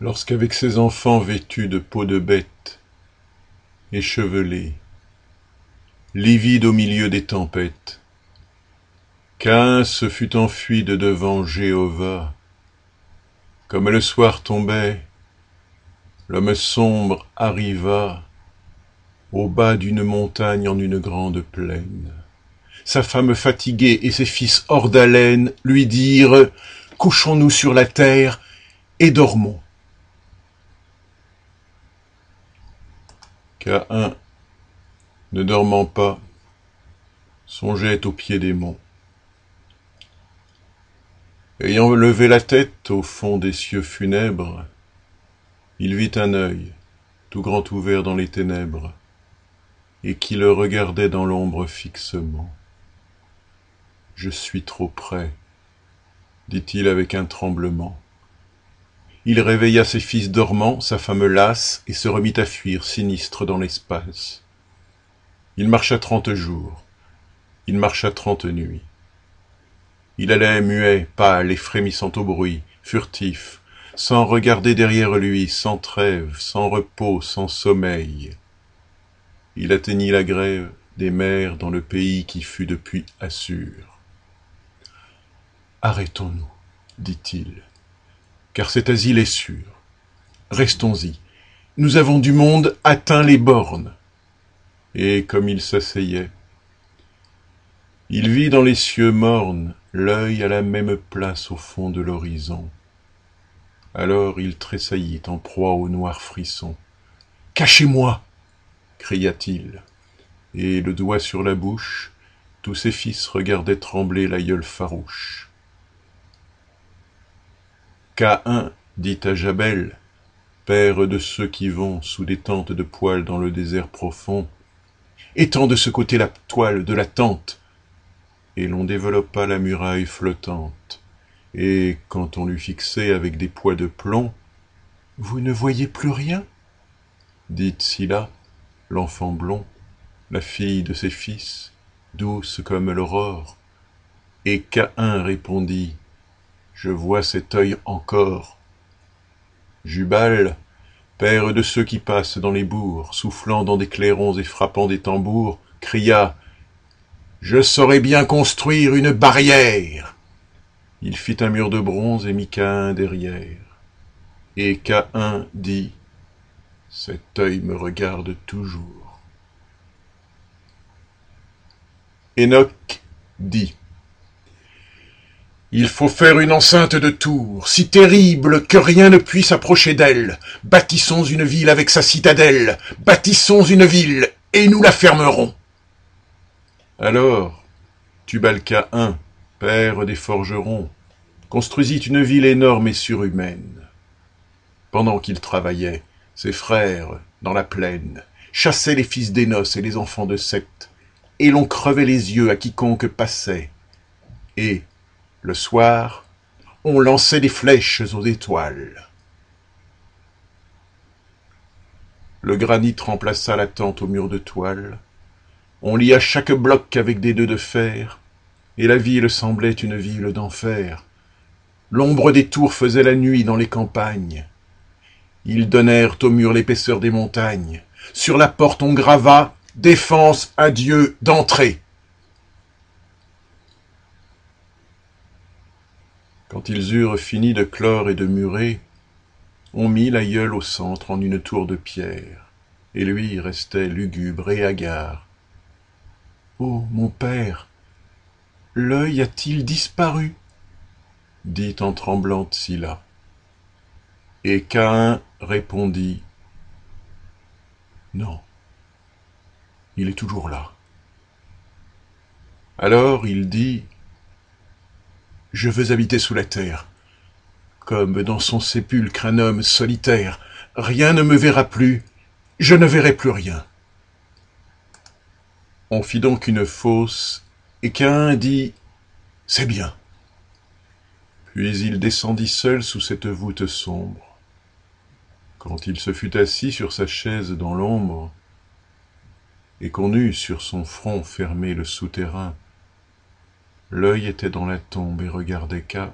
Lorsqu'avec ses enfants vêtus de peau de bête, échevelés, livides au milieu des tempêtes, Caïn se fut enfui de devant Jéhovah. Comme le soir tombait, l'homme sombre arriva au bas d'une montagne en une grande plaine. Sa femme fatiguée et ses fils hors d'haleine lui dirent Couchons-nous sur la terre et dormons. Caïn, ne dormant pas, songeait au pied des monts. Ayant levé la tête au fond des cieux funèbres, il vit un œil, tout grand ouvert dans les ténèbres, et qui le regardait dans l'ombre fixement. Je suis trop près, dit-il avec un tremblement. Il réveilla ses fils dormants, sa femme lasse, et se remit à fuir sinistre dans l'espace. Il marcha trente jours, il marcha trente nuits. Il allait muet, pâle et frémissant au bruit, furtif, sans regarder derrière lui, sans trêve, sans repos, sans sommeil. Il atteignit la grève des mers dans le pays qui fut depuis Assur. Arrêtons-nous, dit-il, car cet asile est sûr. Restons-y. Nous avons du monde atteint les bornes. Et comme il s'asseyait, il vit dans les cieux mornes l'œil à la même place au fond de l'horizon. Alors il tressaillit en proie au noir frisson. Cachez-moi cria-t-il, et le doigt sur la bouche, tous ses fils regardaient trembler l'aïeul farouche. Caïn dit à Jabel, père de ceux qui vont sous des tentes de poils dans le désert profond, étends de ce côté la toile de la tente, et l'on développa la muraille flottante. Et quand on l'eut fixée avec des poids de plomb, Vous ne voyez plus rien? dit Scylla, l'enfant blond, la fille de ses fils, douce comme l'aurore. Et Caïn répondit, Je vois cet œil encore. Jubal, père de ceux qui passent dans les bourgs, soufflant dans des clairons et frappant des tambours, cria je saurais bien construire une barrière. Il fit un mur de bronze et mit Caïn derrière. Et Caïn dit, Cet œil me regarde toujours. Enoch dit, Il faut faire une enceinte de tours, si terrible que rien ne puisse approcher d'elle. Bâtissons une ville avec sa citadelle, bâtissons une ville, et nous la fermerons. Alors, Tubalca I, père des forgerons, construisit une ville énorme et surhumaine. Pendant qu'il travaillait, ses frères, dans la plaine, chassaient les fils d'Énos et les enfants de Seth, et l'on crevait les yeux à quiconque passait. Et, le soir, on lançait des flèches aux étoiles. Le granit remplaça la tente au mur de toile, on lia chaque bloc avec des nœuds de fer, et la ville semblait une ville d'enfer. L'ombre des tours faisait la nuit dans les campagnes. Ils donnèrent au mur l'épaisseur des montagnes. Sur la porte on grava Défense à Dieu d'entrée. Quand ils eurent fini de clore et de murer, on mit l'aïeul au centre en une tour de pierre, et lui restait lugubre et hagard, Oh, mon père, l'œil a-t-il disparu? dit en tremblant Scylla. Et Caïn répondit Non, il est toujours là. Alors il dit Je veux habiter sous la terre, comme dans son sépulcre un homme solitaire, rien ne me verra plus, je ne verrai plus rien. On fit donc une fosse, et Caïn dit C'est bien. Puis il descendit seul sous cette voûte sombre. Quand il se fut assis sur sa chaise dans l'ombre, et qu'on eut sur son front fermé le souterrain, l'œil était dans la tombe et regardait Caïn.